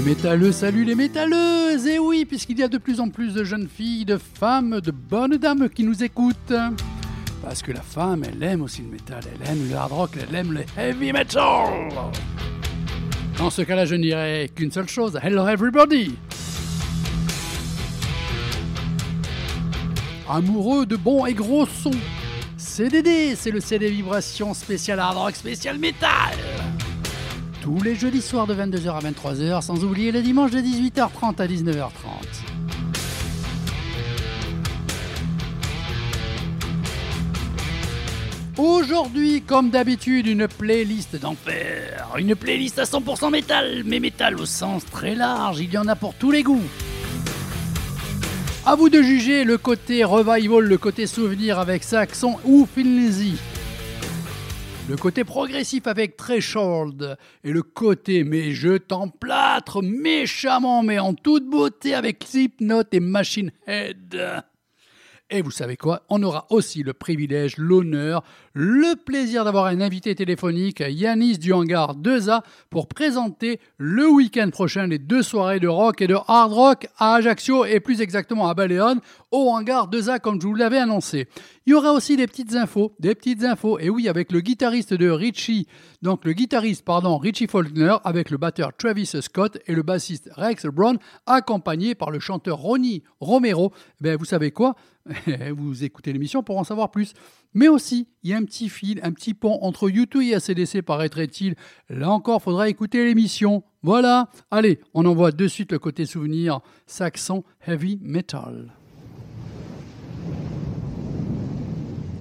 les métalleux, salut les métalleuses. Et oui, puisqu'il y a de plus en plus de jeunes filles, de femmes, de bonnes dames qui nous écoutent. Parce que la femme, elle aime aussi le métal, elle aime le hard rock, elle aime le heavy metal. Dans ce cas-là, je ne dirais qu'une seule chose, hello everybody. Amoureux de bons et gros sons. CDD, c'est le CD vibration spécial hard rock, spécial métal tous les jeudis soirs de 22h à 23h, sans oublier les dimanches de 18h30 à 19h30. Aujourd'hui, comme d'habitude, une playlist d'enfer. Une playlist à 100% métal, mais métal au sens très large, il y en a pour tous les goûts. A vous de juger le côté revival, le côté souvenir avec Saxon ou Finley. Le côté progressif avec Threshold et le côté mais je t'emplâtre méchamment mais en toute beauté avec Slipknot et Machine Head. Et vous savez quoi On aura aussi le privilège, l'honneur, le plaisir d'avoir un invité téléphonique, Yanis du Hangar 2A, pour présenter le week-end prochain les deux soirées de rock et de hard rock à Ajaccio et plus exactement à Baléone, au Hangar 2A comme je vous l'avais annoncé. Il y aura aussi des petites infos, des petites infos, et oui, avec le guitariste de Richie, donc le guitariste, pardon, Richie Faulkner, avec le batteur Travis Scott et le bassiste Rex Brown, accompagné par le chanteur Ronnie Romero. Ben, vous savez quoi vous écoutez l'émission pour en savoir plus. Mais aussi, il y a un petit fil, un petit pont entre YouTube et ACDC, paraîtrait-il. Là encore, faudra écouter l'émission. Voilà. Allez, on envoie de suite le côté souvenir saxon heavy metal.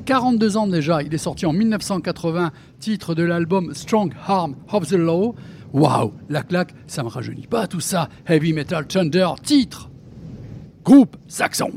42 ans déjà, il est sorti en 1980, titre de l'album Strong Harm of the Law. Waouh, la claque, ça me rajeunit pas tout ça. Heavy Metal Thunder, titre. Groupe Saxon.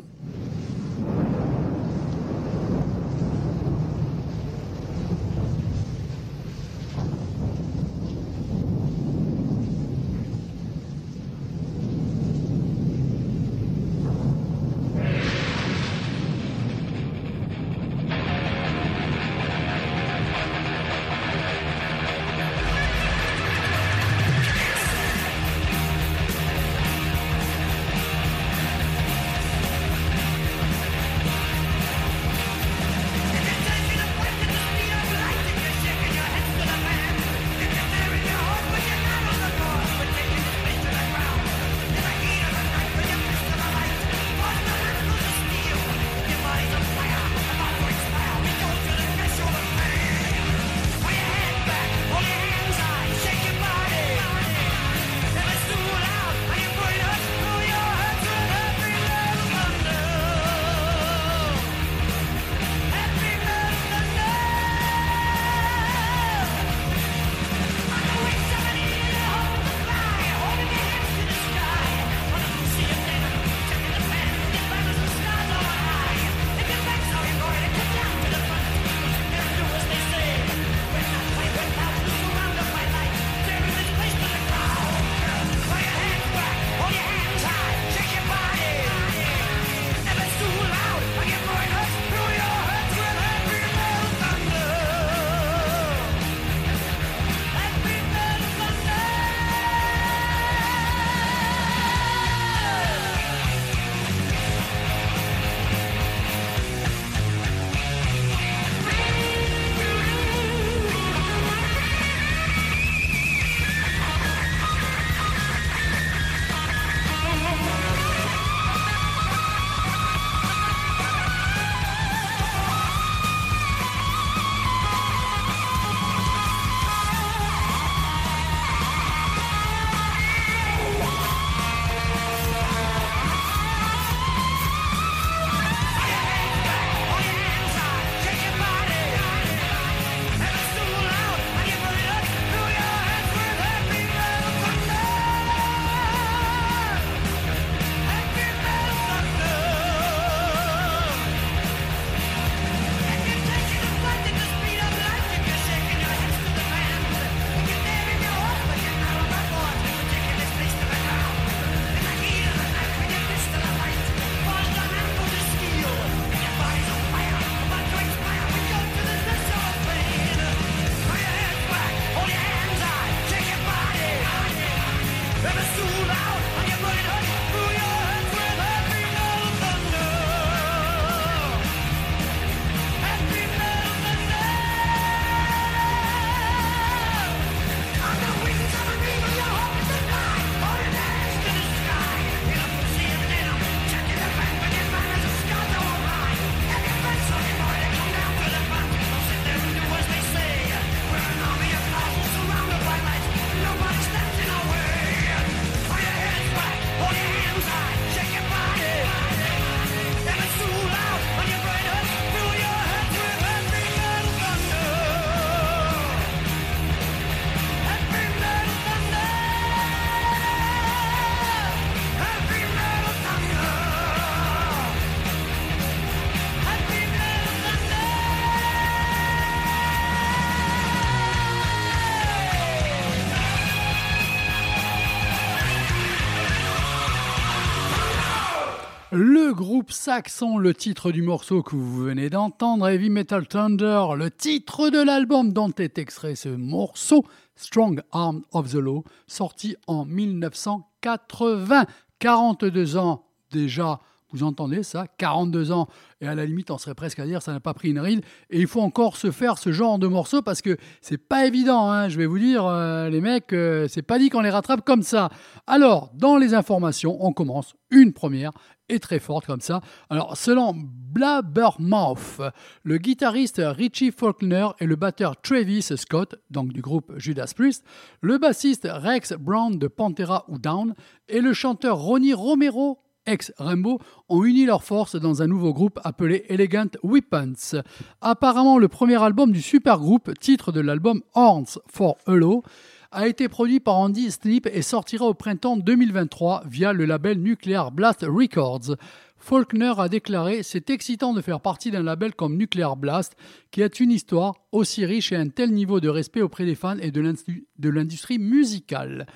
Groupe saxon, le titre du morceau que vous venez d'entendre, Heavy Metal Thunder, le titre de l'album dont est extrait ce morceau, Strong Arm of the Law, sorti en 1980. 42 ans déjà, vous entendez ça 42 ans et à la limite, on serait presque à dire ça n'a pas pris une ride. Et il faut encore se faire ce genre de morceaux parce que c'est pas évident. Hein. je vais vous dire, euh, les mecs, euh, c'est pas dit qu'on les rattrape comme ça. Alors, dans les informations, on commence une première et très forte comme ça. Alors, selon Blabbermouth, le guitariste Richie Faulkner et le batteur Travis Scott, donc du groupe Judas Priest, le bassiste Rex Brown de Pantera ou Down et le chanteur Ronnie Romero ex-Rainbow, ont uni leurs forces dans un nouveau groupe appelé Elegant Weapons. Apparemment, le premier album du supergroupe, titre de l'album Horns for Hello, a été produit par Andy Sleep et sortira au printemps 2023 via le label Nuclear Blast Records. Faulkner a déclaré C'est excitant de faire partie d'un label comme Nuclear Blast, qui a une histoire aussi riche et un tel niveau de respect auprès des fans et de l'industrie musicale.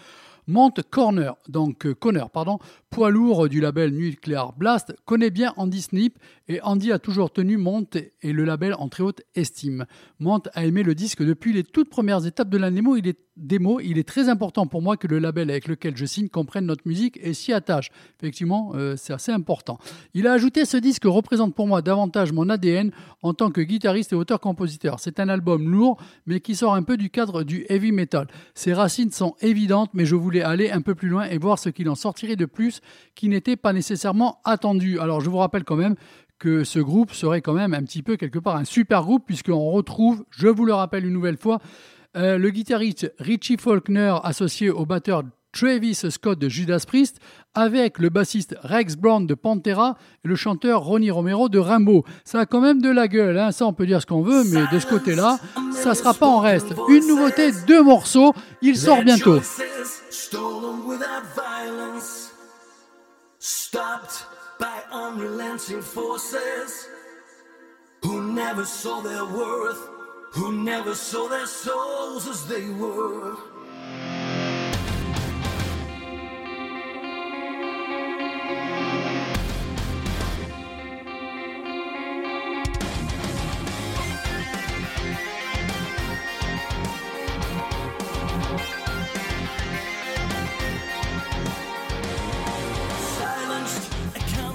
Monte Corner, donc euh, pardon, poids lourd du label Nuclear Blast, connaît bien Andy Snip et Andy a toujours tenu Monte et le label en très haute estime. Monte a aimé le disque depuis les toutes premières étapes de la démo. Il est, il est très important pour moi que le label avec lequel je signe comprenne notre musique et s'y attache. Effectivement, euh, c'est assez important. Il a ajouté ce disque représente pour moi davantage mon ADN en tant que guitariste et auteur-compositeur. C'est un album lourd, mais qui sort un peu du cadre du heavy metal. Ses racines sont évidentes, mais je voulais aller un peu plus loin et voir ce qu'il en sortirait de plus qui n'était pas nécessairement attendu. Alors je vous rappelle quand même que ce groupe serait quand même un petit peu quelque part un super groupe puisqu'on retrouve, je vous le rappelle une nouvelle fois, euh, le guitariste Richie Faulkner associé au batteur Travis Scott de Judas Priest avec le bassiste Rex Brown de Pantera et le chanteur Ronnie Romero de Rimbaud. Ça a quand même de la gueule, hein. ça on peut dire ce qu'on veut, mais de ce côté-là, ça sera pas en reste. Une nouveauté, deux morceaux, il sort bientôt. by unrelenting forces who never saw their worth, who never saw their souls as they were. Silenced, I can't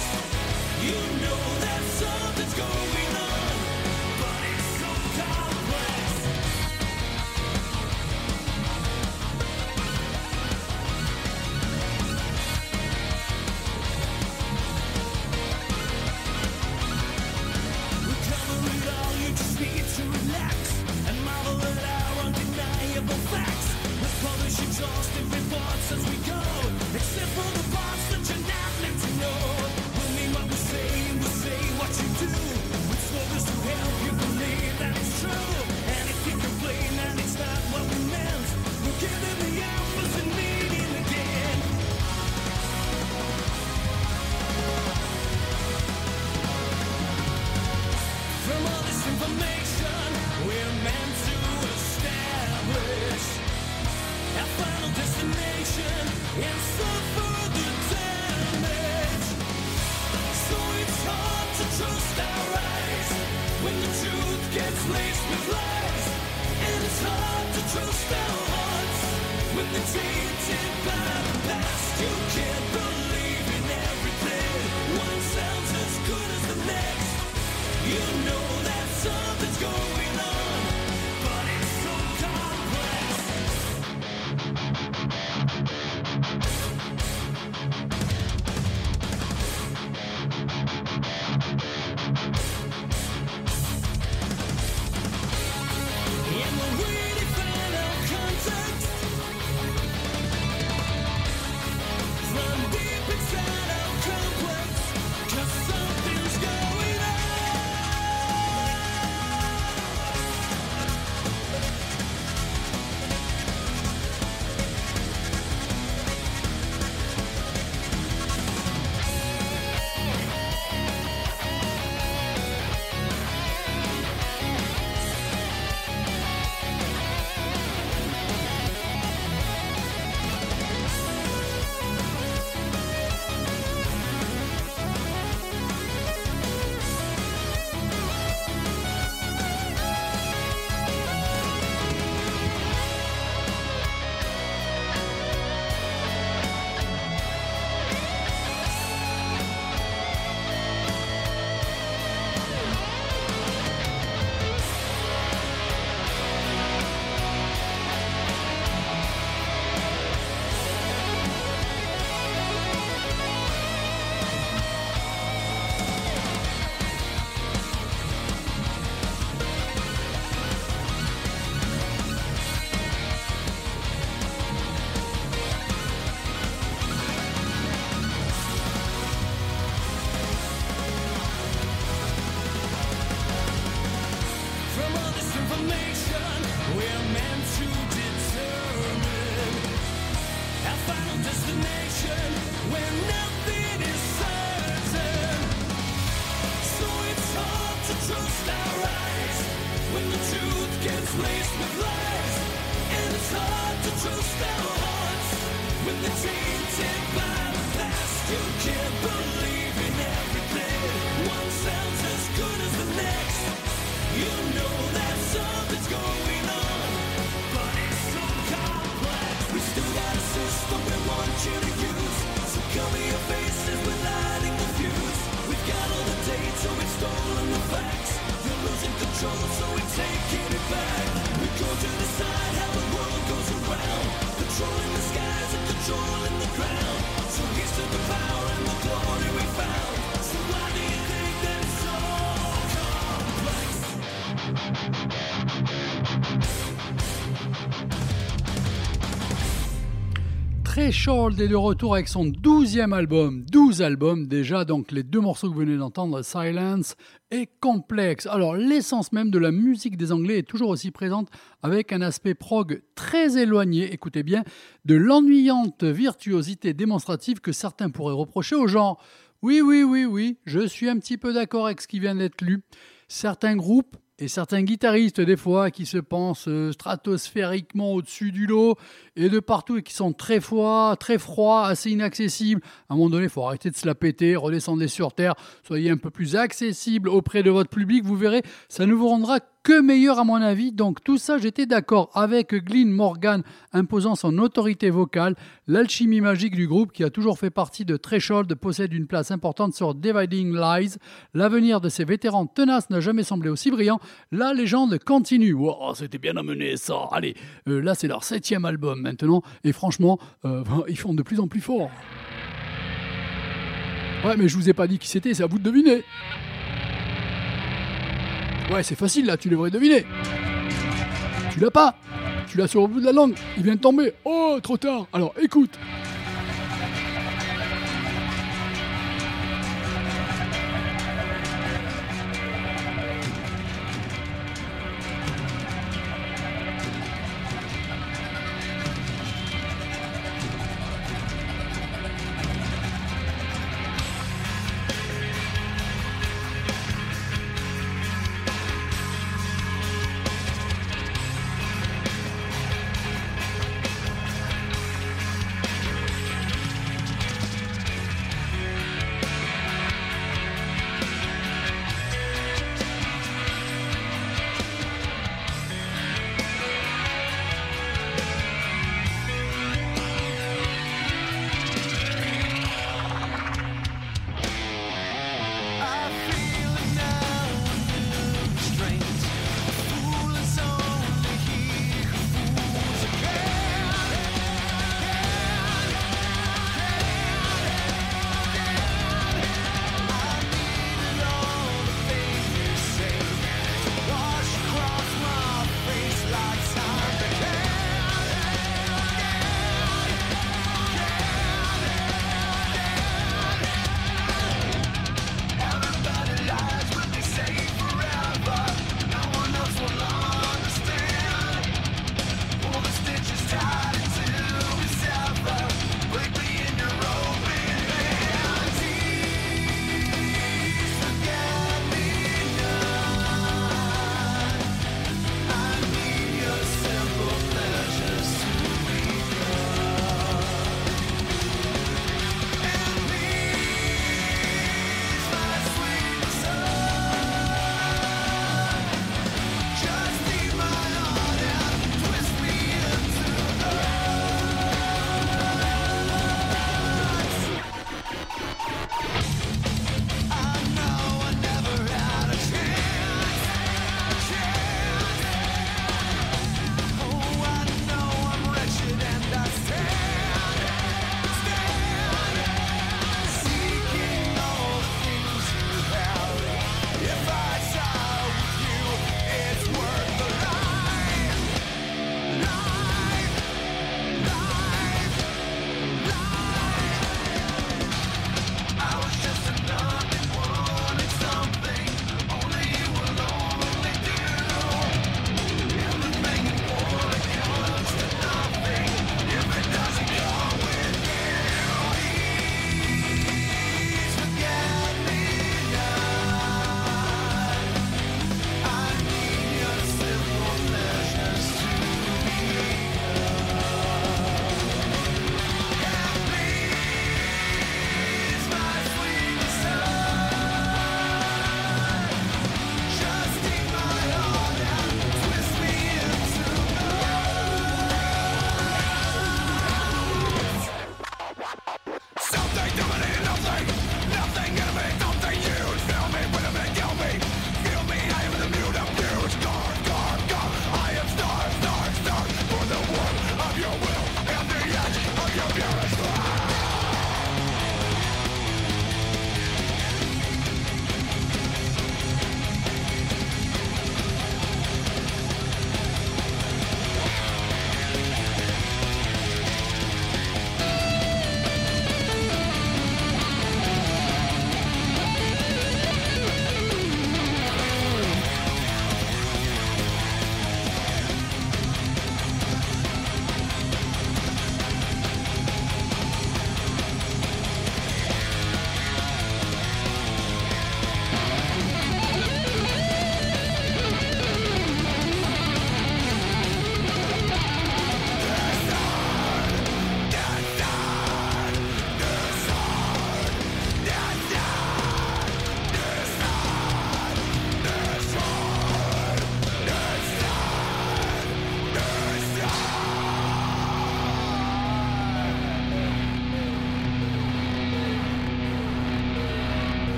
Threshold est de retour avec son douzième album, 12 albums déjà, donc les deux morceaux que vous venez d'entendre, Silence et Complex. Alors l'essence même de la musique des Anglais est toujours aussi présente avec un aspect prog très éloigné, écoutez bien, de l'ennuyante virtuosité démonstrative que certains pourraient reprocher au genre. Oui, oui, oui, oui, je suis un petit peu d'accord avec ce qui vient d'être lu. Certains groupes et certains guitaristes, des fois, qui se pensent euh, stratosphériquement au-dessus du lot et de partout et qui sont très froids, très froids, assez inaccessibles. À un moment donné, il faut arrêter de se la péter, redescendez sur terre, soyez un peu plus accessible auprès de votre public. Vous verrez, ça ne vous rendra que meilleur à mon avis. Donc tout ça, j'étais d'accord avec Glyn Morgan imposant son autorité vocale. L'alchimie magique du groupe qui a toujours fait partie de Threshold possède une place importante sur Dividing Lies. L'avenir de ces vétérans tenaces n'a jamais semblé aussi brillant. La légende continue. Wow, c'était bien amené ça. Allez, euh, là c'est leur septième album maintenant et franchement, euh, ils font de plus en plus fort. Ouais, mais je vous ai pas dit qui c'était, c'est à vous de deviner. Ouais, c'est facile là, tu devrais deviner. Tu l'as pas Tu l'as sur le bout de la langue, il vient de tomber. Oh, trop tard. Alors écoute.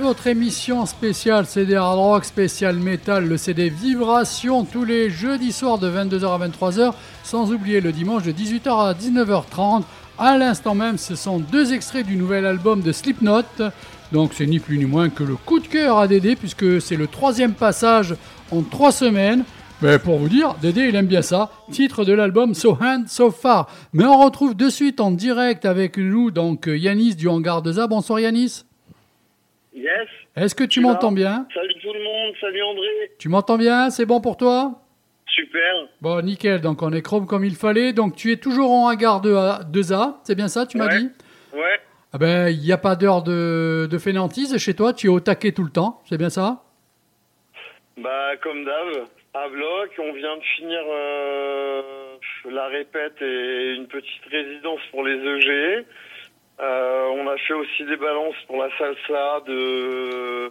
Votre émission spéciale CD Hard Rock, spécial Metal, le CD Vibration tous les jeudis soirs de 22h à 23h, sans oublier le dimanche de 18h à 19h30. À l'instant même, ce sont deux extraits du nouvel album de Slipknot. Donc c'est ni plus ni moins que le coup de cœur à Dédé, puisque c'est le troisième passage en trois semaines. Mais pour vous dire, Dédé il aime bien ça. Titre de l'album So Hand So Far. Mais on retrouve de suite en direct avec nous donc Yanis du Hangar de Za. Bonsoir Yanis. Yes. Est-ce que tu m'entends bien Salut tout le monde, salut André. Tu m'entends bien C'est bon pour toi? Super. Bon, nickel. Donc on est chrome comme il fallait. Donc tu es toujours en hangar de, de Za. C'est bien ça, tu m'as dit? Ouais. Ah ben, il n'y a pas d'heure de, de fainéantise chez toi. Tu es au taquet tout le temps. C'est bien ça? Bah comme d'hab, à bloc. On vient de finir euh, la répète et une petite résidence pour les EG. Euh, on a fait aussi des balances pour la salsa de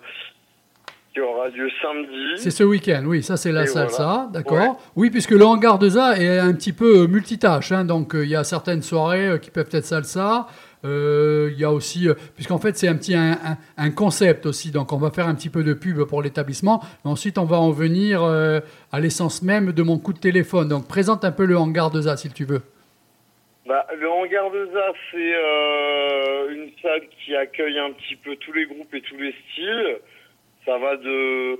qui aura lieu samedi. C'est ce week-end, oui, ça c'est la Et salsa, voilà. d'accord. Ouais. Oui, puisque le hangar de Za est un petit peu euh, multitâche, hein, donc euh, il y a certaines soirées euh, qui peuvent être salsa. euh, Il y a aussi, puisqu'en fait c'est un petit un, un- un concept aussi, donc on va faire un petit peu de pub pour l'établissement. mais Ensuite, on va en venir à l'essence même de mon coup de téléphone. Donc présente un peu le hangar de Za si tu veux. Bah, le hangar de ZA, c'est euh, une salle qui accueille un petit peu tous les groupes et tous les styles. Ça va de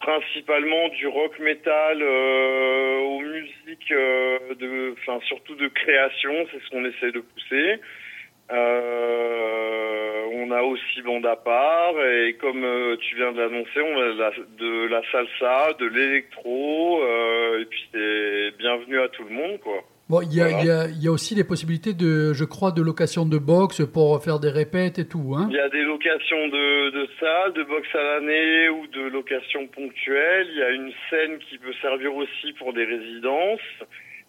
principalement du rock metal euh, aux musiques, euh, de, enfin surtout de création, c'est ce qu'on essaie de pousser. Euh, on a aussi bande à part et comme euh, tu viens de l'annoncer, on a de la, de la salsa, de l'électro euh, et puis c'est bienvenue à tout le monde quoi. Bon, il y, a, Voilà. il y a- il y a aussi des possibilités de, je crois, de location de box pour faire des répètes et tout. Hein. Il y a des locations de, de salles, de box à l'année ou de locations ponctuelles. Il y a une scène qui peut servir aussi pour des résidences.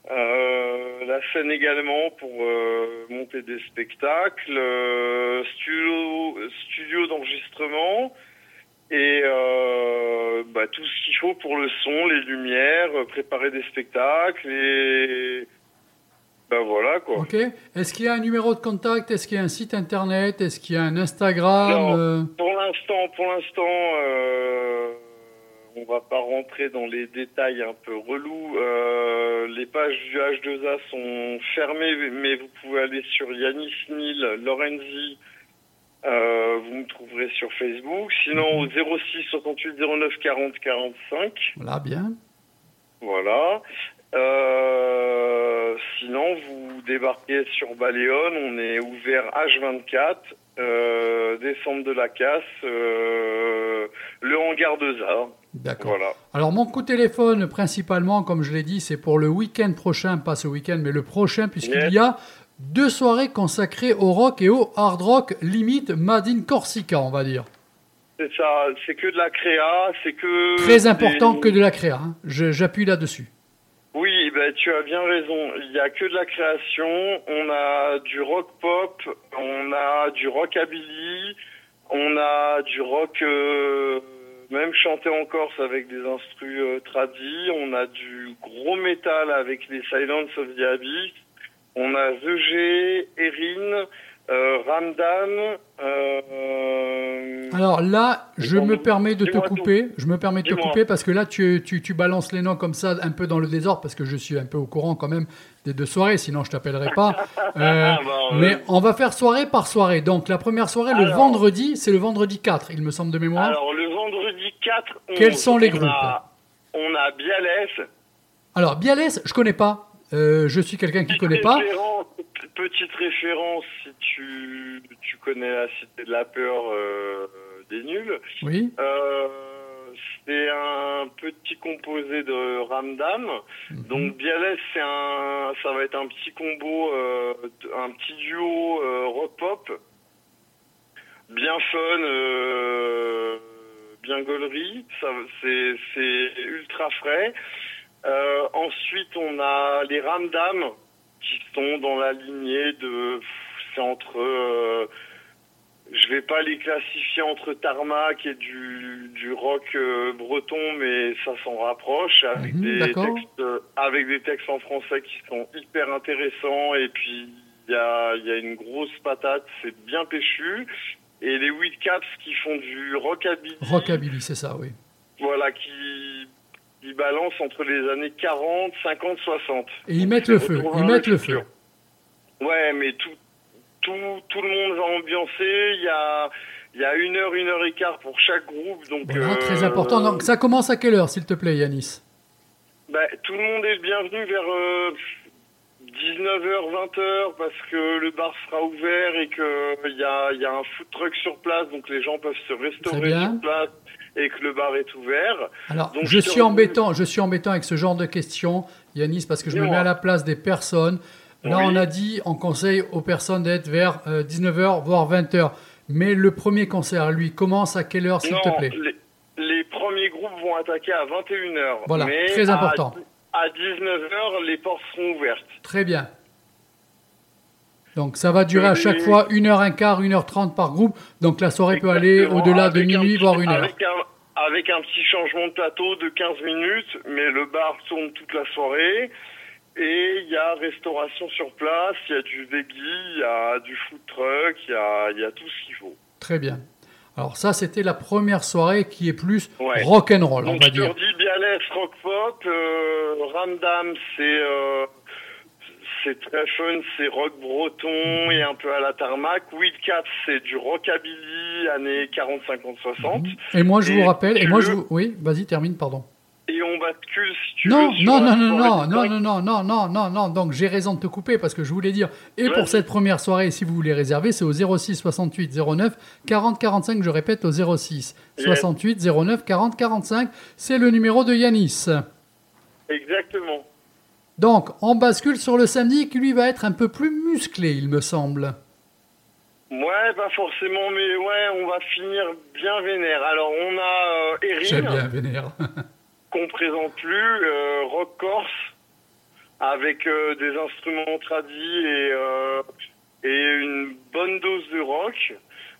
Euh, la scène également pour euh, monter des spectacles, euh, studio, studio d'enregistrement et bah, tout ce qu'il faut pour le son, les lumières, préparer des spectacles et ben voilà quoi. Ok. Est-ce qu'il y a un numéro de contact? Est-ce qu'il y a un site internet? Est-ce qu'il y a un Instagram? Euh, Pour l'instant, pour l'instant, euh, on va pas rentrer dans les détails un peu relous. Euh, les pages du H2A sont fermées, mais vous pouvez aller sur Yanis Nil Lorenzi. Euh, vous me trouverez sur Facebook. Sinon, au 06 68 09 40 45. Voilà, bien. Voilà. Euh, sinon, vous débarquez sur Baléone, on est ouvert H24, euh, descente de la casse, euh, le hangar de Zar. D'accord. Voilà. Alors, mon coup de téléphone, principalement, comme je l'ai dit, c'est pour le week-end prochain, pas ce week-end, mais le prochain, puisqu'il Yes. y a deux soirées consacrées au rock et au hard rock, limite Made in Corsica, on va dire. C'est ça, c'est que de la créa, c'est que... Très important des- que de la créa. hein. J'appuie là-dessus. Oui, ben, tu as bien raison. Il y a que de la création. On a du rock pop, on a du rockabilly, on a du rock euh, même chanté en Corse avec des instrus euh, tradis. On a du gros métal avec les Silence of the Abyss. On a ZG, Erin, euh, Ramdam. Euh, Alors là, je me permets de te tout. couper. Je me permets de te couper parce que là, tu, tu, tu balances les noms comme ça, un peu dans le désordre, parce que je suis un peu au courant quand même des deux soirées, sinon je t'appellerai pas. Euh, euh, mais on va faire soirée par soirée. Donc la première soirée, le vendredi, c'est le vendredi 4, il me semble de mémoire. Alors, le vendredi 4, on- Quels sont les groupes a, on a Bialès. Alors, Bialès, je connais pas. Euh, je suis quelqu'un qui connaît pas. Petite référence, si tu, tu connais la Cité de la Peur euh, des Nuls. Oui. Euh, c'est un petit composé de Ramdam. Mhm. Donc Bialès, c'est un, ça va être un petit combo, euh, un petit duo euh, rock pop, bien fun, euh, bien gaulerie. Ça, c'est, c'est ultra frais. Euh, ensuite, on a les Ramdam qui sont dans la lignée de, c'est entre euh, je vais pas les classifier entre tarmac et du, du rock euh, breton, mais ça s'en rapproche avec Mhm, des textes euh, avec des textes en français qui sont hyper intéressants et puis il y a, y a une grosse patate, c'est bien péchu. et les Wildcats qui font du rockabilly. Rockabilly, c'est ça, oui. Voilà, qui, qui balancent entre les années 40, 50, 60. Et ils mettent le feu, ils mettent le feu. Ouais, mais tout, tout, tout le monde va ambiancer. Il y a, il y a une heure, une heure et quart pour chaque groupe. Donc, Voilà, euh, très important. Donc ça commence à quelle heure, s'il te plaît, Yanis? Bah, tout le monde est bienvenu vers euh, 19h, 20h parce que le bar sera ouvert et qu'il y a, y a un food truck sur place, donc les gens peuvent se restaurer sur place et que le bar est ouvert. Alors, Donc, je je suis embêtant, je suis embêtant avec ce genre de questions, Yanis, parce que je me mets à la place des personnes. Là, Oui. on a dit, on conseille aux personnes d'être vers 19h, voire 20h. Mais le premier concert, lui, commence à quelle heure, s'il te plaît les, les premiers groupes vont attaquer à 21h. Voilà, mais très à- important. À, 19h, les portes seront ouvertes. Très bien. Donc, ça va durer à chaque fois 1h15, 1h30 par groupe. Donc, la soirée peut aller au-delà de minuit, voire une heure. Avec un, avec un petit changement de plateau de 15 minutes, mais le bar tourne toute la soirée. Et il y a restauration sur place, il y a du veggie, il y a du food truck, il y a, y a tout ce qu'il faut. Très bien. Alors, ça, c'était la première soirée qui est plus Ouais. rock'n'roll, on va dire. Bialès, Rock Pop, euh, Ramdam, c'est euh, c'est très fun, c'est rock breton et un peu à la tarmac. Wildcat, c'est du rockabilly années 40, 50, 60. Et moi, je Et vous rappelle, et moi, je vous... Oui, vas-y, termine, pardon. Et on bascule, si tu Non, veux, non, non, non, non, non, non, non, non, non, non. Donc j'ai raison de te couper parce que je voulais dire, et pour cette première soirée, si vous voulez réserver, c'est au 06 68 09 40 45. Je répète, au 06 68 09 40 45. C'est le numéro de Yanis. Exactement. Donc on bascule sur le samedi qui lui va être un peu plus musclé, il me semble. Ouais, pas forcément, mais ouais, on va finir bien vénère. Alors, on a euh, J'aime Erin, bien, Vénère. qu'on présente plus, euh, rock corse, avec euh, des instruments tradis et, euh, et une bonne dose de rock,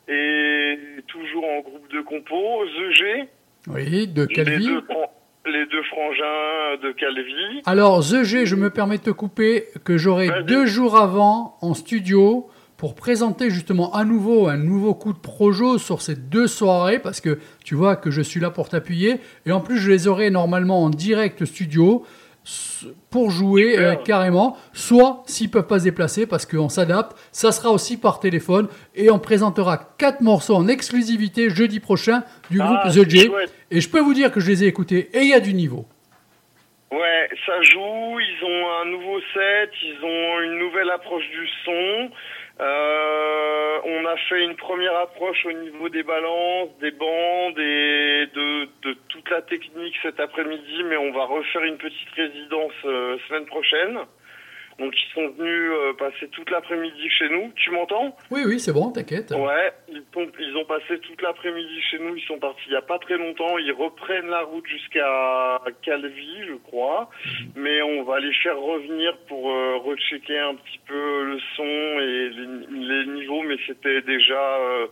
et toujours en groupe de compos. The G, Oui, de les Calvi. deux, les deux frangins de Calvi. Alors, The G, je me permets de te couper, que j'aurai deux jours avant en studio pour présenter justement à nouveau un nouveau coup de projo sur ces deux soirées, parce que tu vois que je suis là pour t'appuyer, et en plus je les aurai normalement en direct studio pour jouer euh, carrément, soit s'ils peuvent pas se déplacer, parce qu'on s'adapte, ça sera aussi par téléphone, et on présentera quatre morceaux en exclusivité jeudi prochain du groupe Ah, The c'est J, chouette. et je peux vous dire que je les ai écoutés, et il y a du niveau. Ouais, ça joue, ils ont un nouveau set, ils ont une nouvelle approche du son. Euh, on a fait une première approche au niveau des balances, des bandes et de, toute la technique cet après-midi, mais on va refaire une petite résidence euh, semaine prochaine. Donc ils sont venus euh, passer toute l'après-midi chez nous. Tu m'entends? Oui, oui, c'est bon, t'inquiète. Ouais, ils, sont- ils ont passé toute l'après-midi chez nous. Ils sont partis il y a pas très longtemps. Ils reprennent la route jusqu'à Calvi, je crois. Mais on va les faire revenir pour euh, rechecker un petit peu le son et les, les niveaux. Mais c'était déjà euh,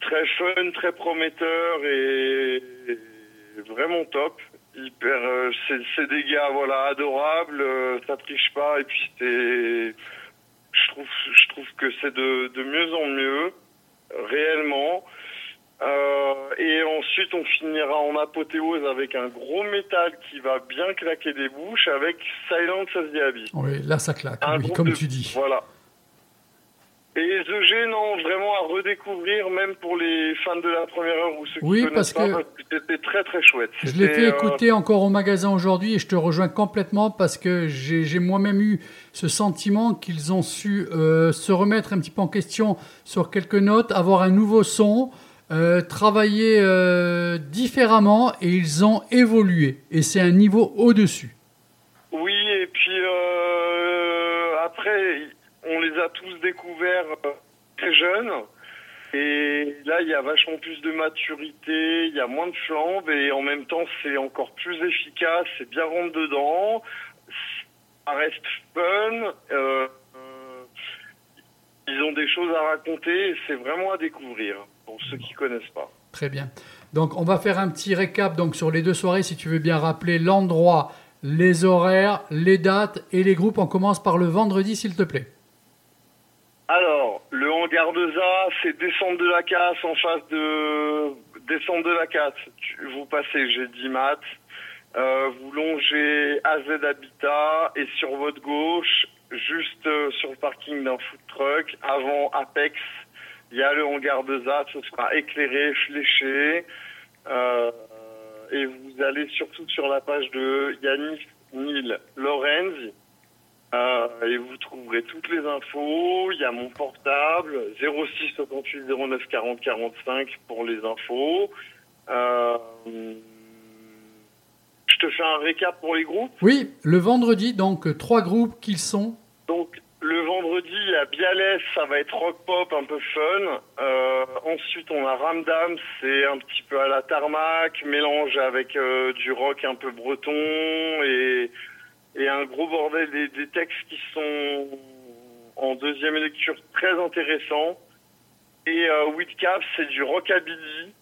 très fun, très prometteur et, et vraiment top. Hyper, euh, c'est c'est des gars voilà adorables. euh, ça triche pas et puis c'est je trouve, je trouve que c'est de, de mieux en mieux, réellement. Euh, et ensuite, on finira en apothéose avec un gros métal qui va bien claquer des bouches avec Silence as the. Oui, là ça claque, oui, comme de- tu dis. Voilà. Et G, non, vraiment à redécouvrir, même pour les fans de la première heure ou ceux qui Oui, parce pas, que- parce que c'était très très chouette. Je l'ai fait euh, écouter encore au magasin aujourd'hui et je te rejoins complètement parce que j'ai moi-même eu ce sentiment qu'ils ont su euh, se remettre un petit peu en question sur quelques notes, avoir un nouveau son, euh, travailler différemment et ils ont évolué. Et c'est un niveau au-dessus. Oui, et puis euh, après, on les tous découverts euh, très jeunes. Et là, il y a vachement plus de maturité, il y a moins de flambe, et en même temps, c'est encore plus efficace, c'est bien rentre dedans, ça reste fun. euh, ils ont des choses à raconter, c'est vraiment à découvrir pour ceux qui connaissent pas. Très bien. Donc on va faire un petit récap donc sur les deux soirées si tu veux bien rappeler l'endroit, les horaires, les dates et les groupes. On commence par le vendredi s'il te plaît. Gardeza, c'est descendre de la casse en face de descendre de la casse. Vous passez j'ai dit mat, euh, vous longez AZ Habitat et sur votre gauche, juste euh, sur le parking d'un food truck, avant Apex, il y a le hangar de ZAT, ce sera éclairé, fléché. Euh, et vous allez surtout sur la page de Yanis Nil Lorenz. Euh, et vous trouverez toutes les infos. Il y a mon portable 06 68 09 40 45 pour les infos. Euh, je te fais un récap pour les groupes. Oui, le vendredi, donc trois groupes qu'ils sont. Donc le vendredi à Bialès, ça va être rock pop un peu fun. Euh, ensuite, on a Ramdam, c'est un petit peu à la tarmac, mélange avec du rock un peu breton et, et un gros bordel des, des textes qui sont en deuxième lecture très intéressants. Et euh, Whitcap, c'est du rockabilly.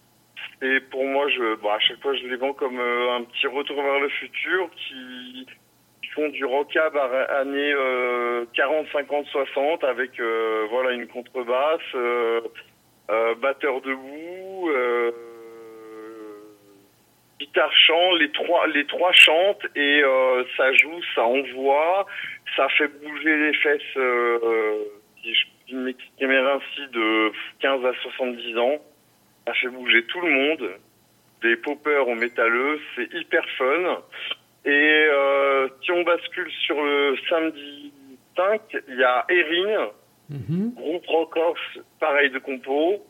Et pour moi, je, bon, à chaque fois, je les vends comme euh, un petit retour vers le futur qui font du rockab années euh, 40, 50, 60 avec euh, voilà une contrebasse, euh, euh batteur debout, guitare chant, les trois les trois chantent et euh, ça joue, ça envoie, ça fait bouger les fesses. si je m'exprimer ainsi de 15 à 70 ans, ça fait bouger tout le monde. Des poppers au métalleux, c'est hyper fun. Et euh, si on bascule sur le samedi 5, il y a Erin, Mhm. groupe rock off, pareil de compo,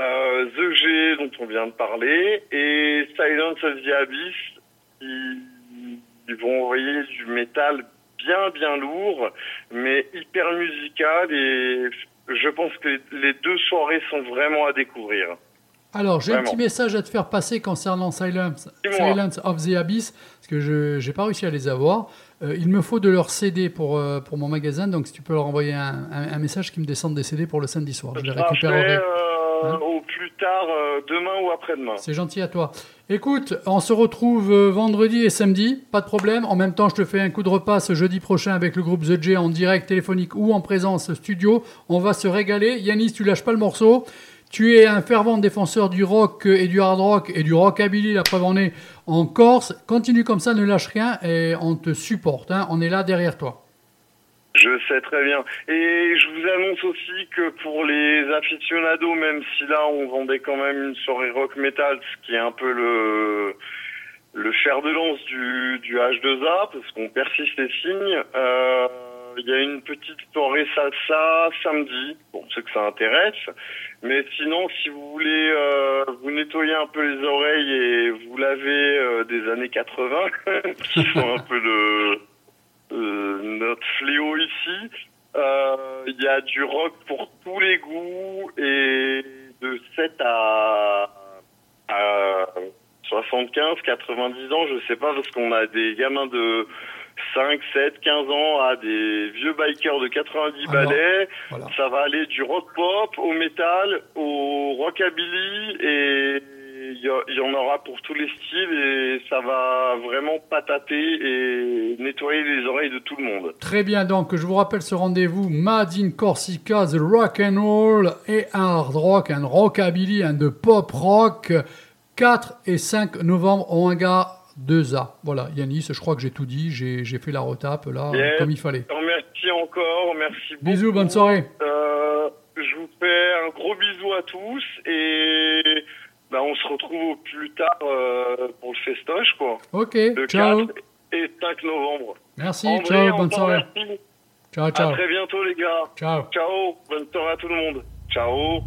euh, The G dont on vient de parler, et Silence of the Abyss, qui, ils vont envoyer du métal bien bien lourd, mais hyper musical, et je pense que les deux soirées sont vraiment à découvrir. Alors, j'ai un petit message à te faire passer concernant Silence, of the Abyss, parce que je n'ai pas réussi à les avoir. Euh, il me faut de leur CD pour, euh, pour mon magasin, donc si tu peux leur envoyer un, un- un message qui me descende des CD pour le samedi soir. Je les récupérerai. euh, Hein au plus tard euh, demain ou après-demain. C'est gentil à toi. Écoute, on se retrouve euh, vendredi et samedi, pas de problème. En même temps, je te fais un coup de repas ce jeudi prochain avec le groupe The J en direct téléphonique ou en présence studio. On va se régaler. Yanis, tu lâches pas le morceau. Tu es un fervent défenseur du rock et du hard rock et du rockabilly, la preuve en est, en Corse. Continue comme ça, ne lâche rien et on te supporte. hein. On est là derrière toi. Je sais très bien. Et je vous annonce aussi que pour les aficionados, même si là on vendait quand même une soirée rock metal, ce qui est un peu le le fer de lance du, du H2A, parce qu'on persiste et signe, euh, il y a une petite soirée salsa samedi, bon, c'est que ça intéresse, mais sinon, si vous voulez euh, vous nettoyer un peu les oreilles et vous laver euh, des années 80, qui sont un peu le notre fléau ici. Euh, Il y a du rock pour tous les goûts et de 7 à, à 75, 90 ans, je sais pas, parce qu'on a des gamins de 5, 7, 15 ans à des vieux bikers de 90 Alors, balais. Voilà. Ça va aller du rock pop au métal, au rockabilly et il y, en aura pour tous les styles et ça va vraiment patater et nettoyer les oreilles de tout le monde. Très bien, donc je vous rappelle ce rendez-vous Mad in Corsica, the rock and roll et un hard rock, un rockabilly, un de pop rock, 4 et 5 novembre au hangar 2A. Voilà, Yanis, je crois que j'ai tout dit, j'ai j'ai fait la retape là, Yes. comme il fallait. Merci encore, merci beaucoup. Bisous, bonne soirée. Euh, je vous fais un gros bisou à tous et bah, on se retrouve plus tard euh, pour le festoche quoi. Ok, Le ciao. 4 et 5 novembre. Merci, André, ciao, bonne soirée. merci. Ciao, À ciao. très bientôt les gars. Ciao. Ciao, bonne soirée à tout le monde. Ciao.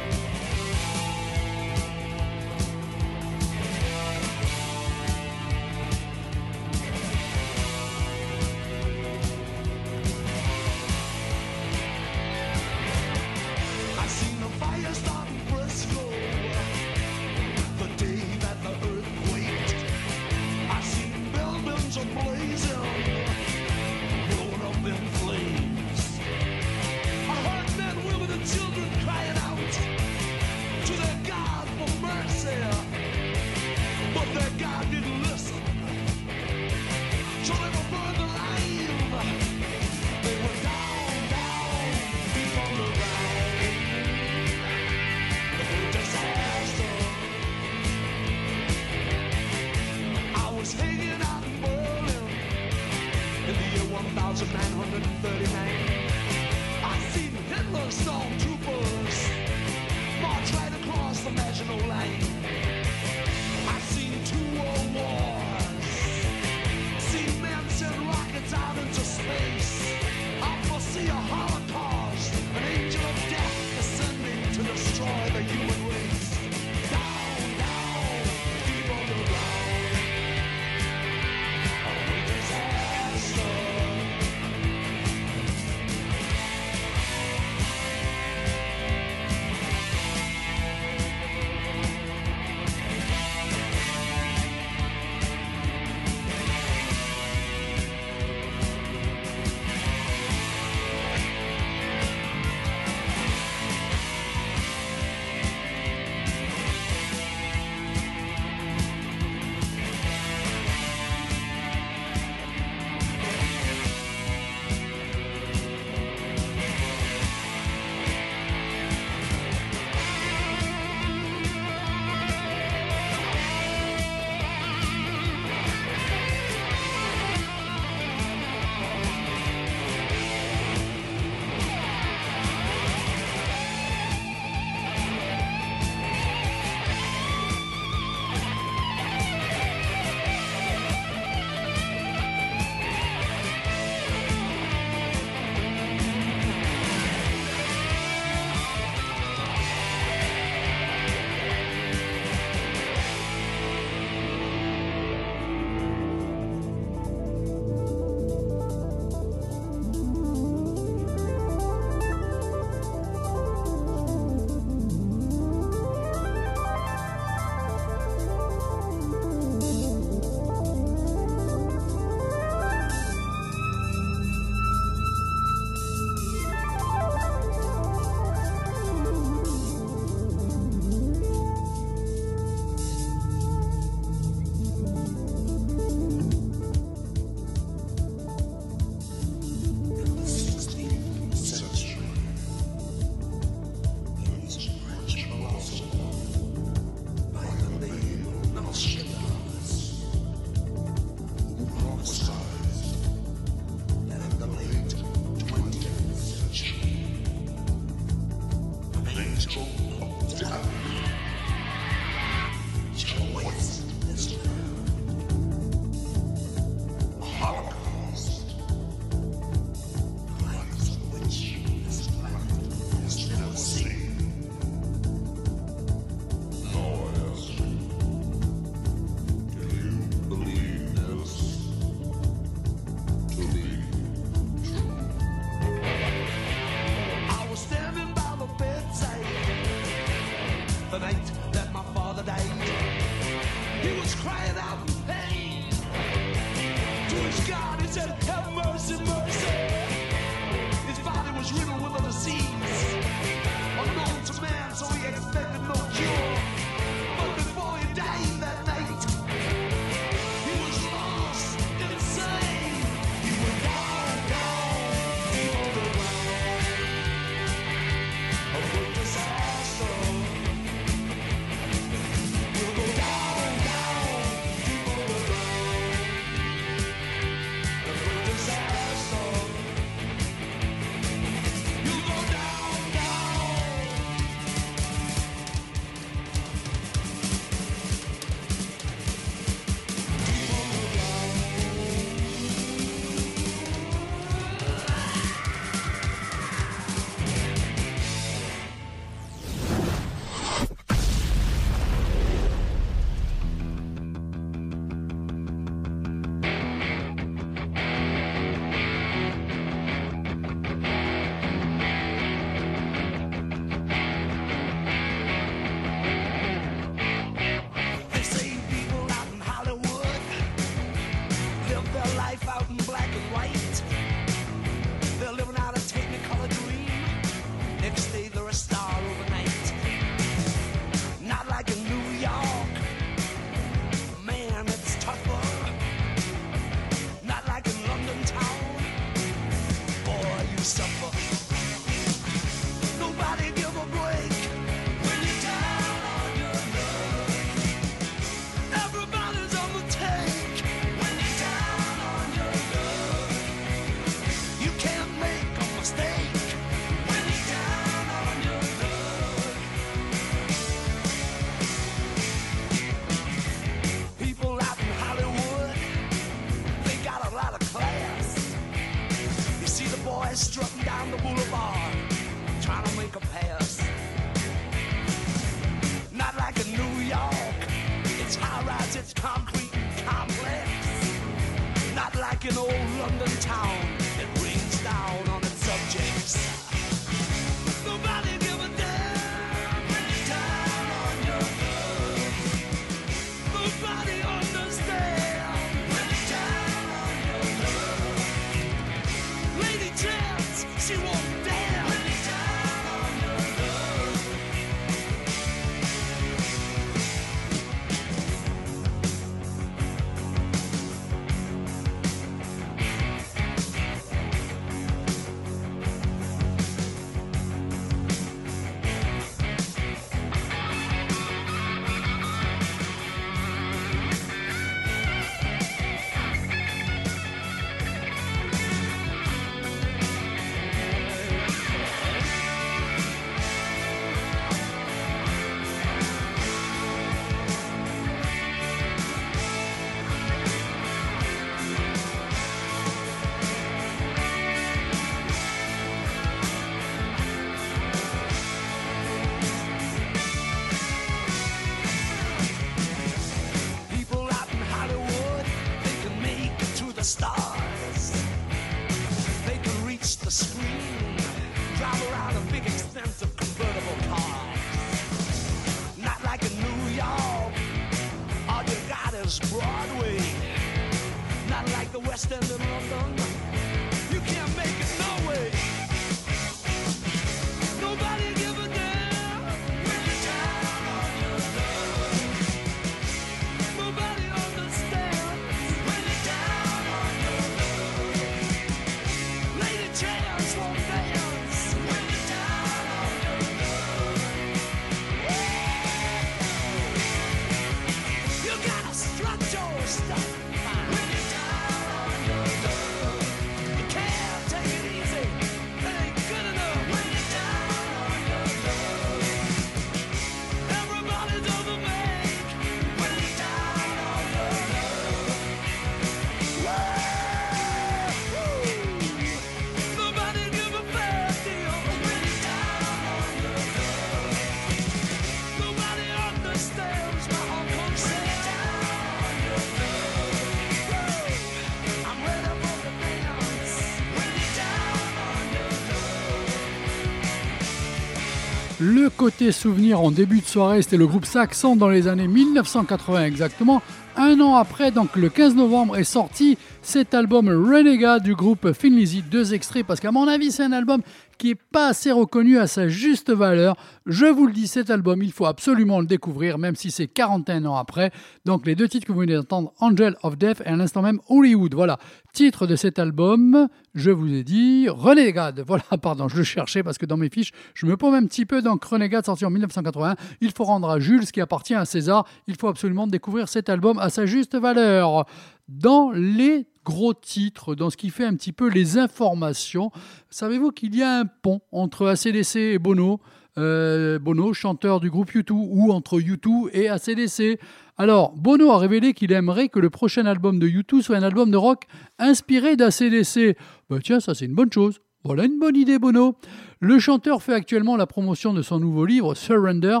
Côté souvenir en début de soirée, c'était le groupe Saxon dans les années 1980 exactement, un an après, donc le 15 novembre, est sorti cet album Renegade du groupe Finlizzy. Deux extraits, parce qu'à mon avis, c'est un album qui n'est pas assez reconnu à sa juste valeur. Je vous le dis, cet album, il faut absolument le découvrir, même si c'est 41 ans après. Donc les deux titres que vous venez d'entendre, Angel of Death et à l'instant même Hollywood. Voilà, titre de cet album, je vous ai dit Renegade. Voilà, pardon, je le cherchais parce que dans mes fiches, je me pose un petit peu. Donc Renegade sorti en 1981. Il faut rendre à Jules ce qui appartient à César. Il faut absolument découvrir cet album à sa juste valeur. Dans les gros titres, dans ce qui fait un petit peu les informations. Savez-vous qu'il y a un pont entre ACDC et Bono euh, Bono, chanteur du groupe U2, ou entre U2 et ACDC. Alors, Bono a révélé qu'il aimerait que le prochain album de U2 soit un album de rock inspiré d'ACDC. Bah tiens, ça c'est une bonne chose. Voilà une bonne idée, Bono. Le chanteur fait actuellement la promotion de son nouveau livre Surrender,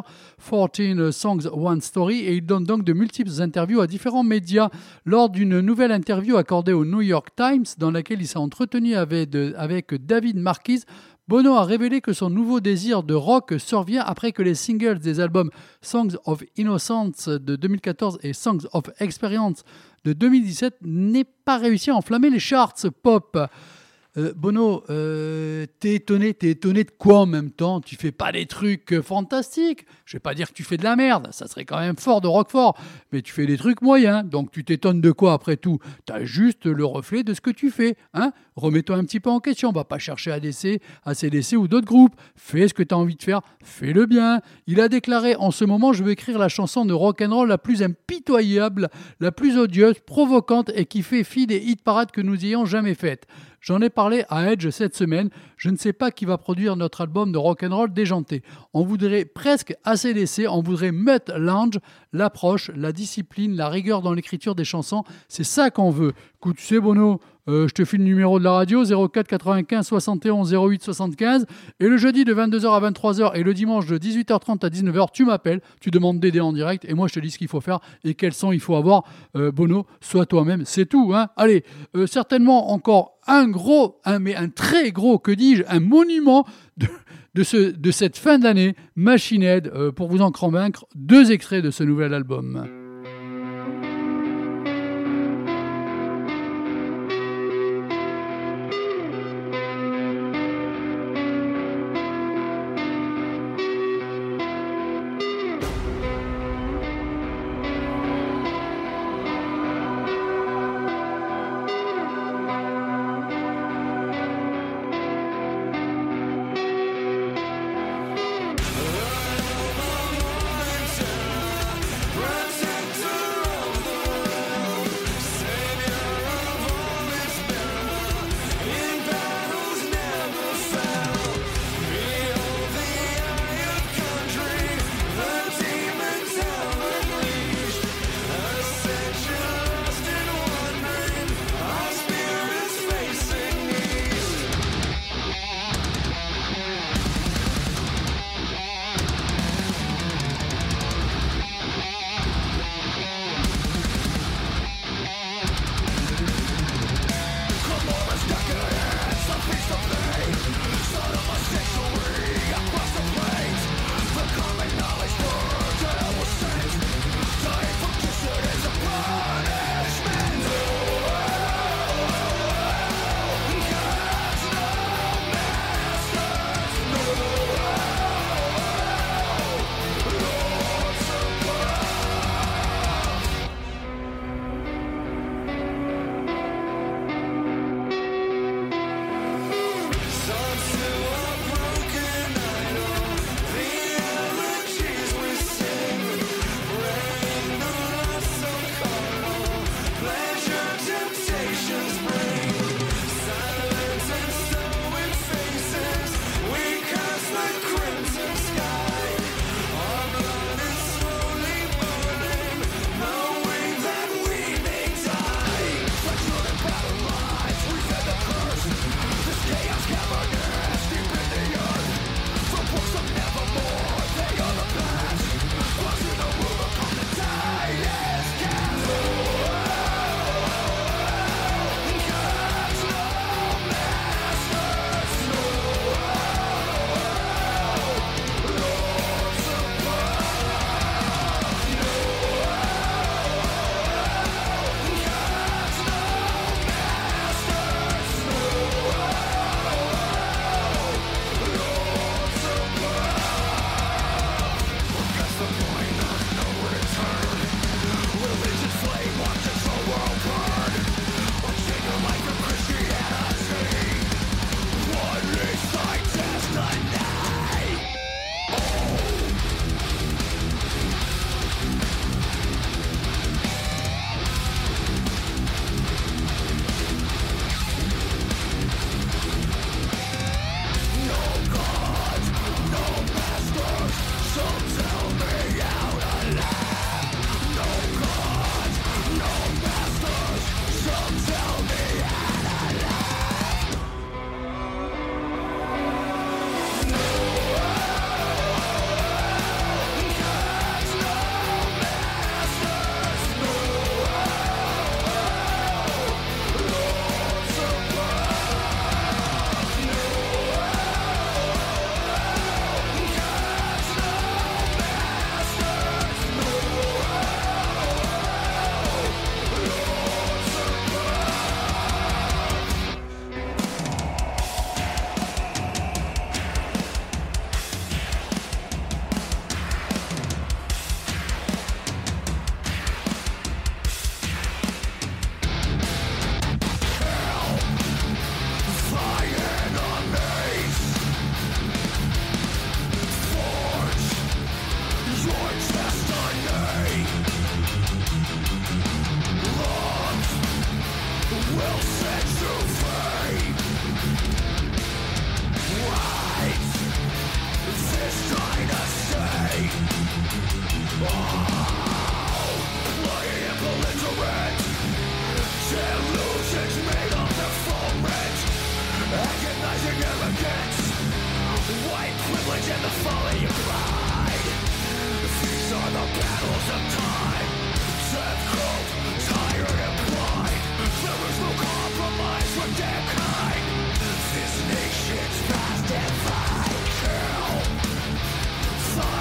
14 Songs, One Story, et il donne donc de multiples interviews à différents médias. Lors d'une nouvelle interview accordée au New York Times, dans laquelle il s'est entretenu avec, avec David Marquis, Bono a révélé que son nouveau désir de rock survient après que les singles des albums Songs of Innocence de 2014 et Songs of Experience de 2017 n'aient pas réussi à enflammer les charts pop. Euh, Bono, euh, t'es étonné, t'es étonné de quoi en même temps? Tu fais pas des trucs euh, fantastiques. Je vais pas dire que tu fais de la merde, ça serait quand même fort de Roquefort, mais tu fais des trucs moyens. Donc tu t'étonnes de quoi après tout? T'as juste le reflet de ce que tu fais, hein? Remets-toi un petit peu en question. On va pas chercher ADC, ACDC ou d'autres groupes. Fais ce que tu as envie de faire, fais-le bien. Il a déclaré en ce moment, je vais écrire la chanson de rock and roll la plus impitoyable, la plus odieuse, provocante et qui fait fi des hit parades que nous ayons jamais faites. J'en ai parlé à Edge cette semaine. Je ne sais pas qui va produire notre album de rock and roll déjanté. On voudrait presque ACDC, on voudrait Mutt Lounge, l'approche, la discipline, la rigueur dans l'écriture des chansons. C'est ça qu'on veut. Écoute, tu euh, je te file le numéro de la radio 04 95 71 08 75 et le jeudi de 22h à 23h et le dimanche de 18h30 à 19h tu m'appelles, tu demandes d'aider en direct et moi je te dis ce qu'il faut faire et quels son il faut avoir. Euh, Bono, sois toi-même, c'est tout. Hein Allez, euh, certainement encore un gros, mais un très gros, que dis-je, un monument de, de, ce, de cette fin d'année, Machine Head, pour vous en convaincre, deux extraits de ce nouvel album.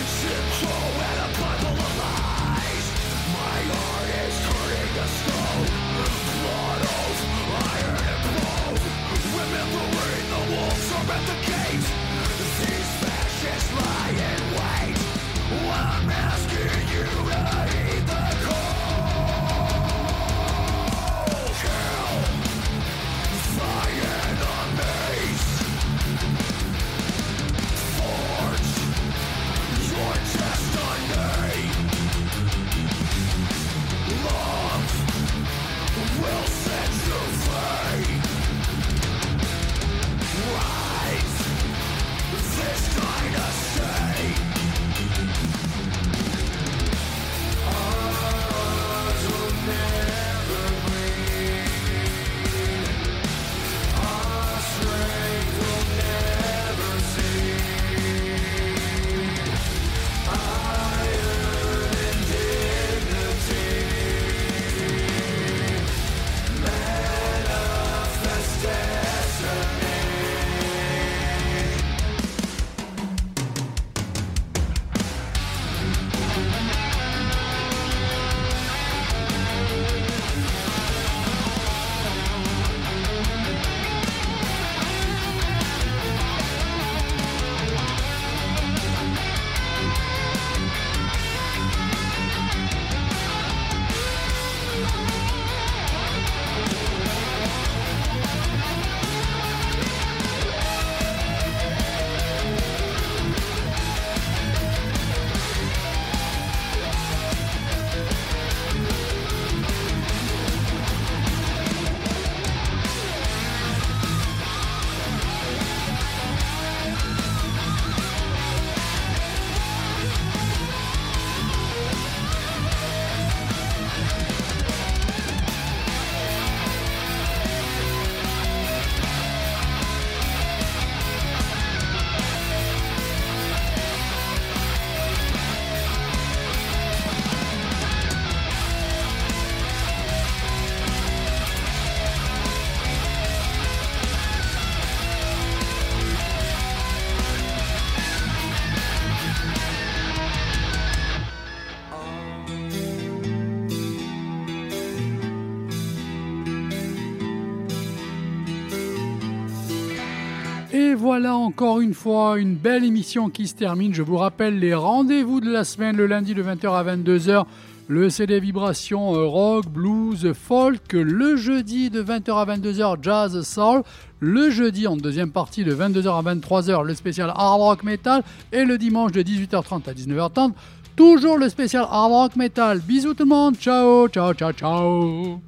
It's and a bundle of lies My heart is turning to stone iron and bone Remembering the wolves are at the gate These lie in wait I'm asking you to heed the call voilà encore une fois une belle émission qui se termine. Je vous rappelle les rendez-vous de la semaine, le lundi de 20h à 22h, le CD Vibration euh, rock, blues, folk, le jeudi de 20h à 22h, jazz, soul, le jeudi en deuxième partie de 22h à 23h, le spécial hard rock metal, et le dimanche de 18h30 à 19h30, toujours le spécial hard rock metal. Bisous tout le monde, ciao, ciao, ciao, ciao.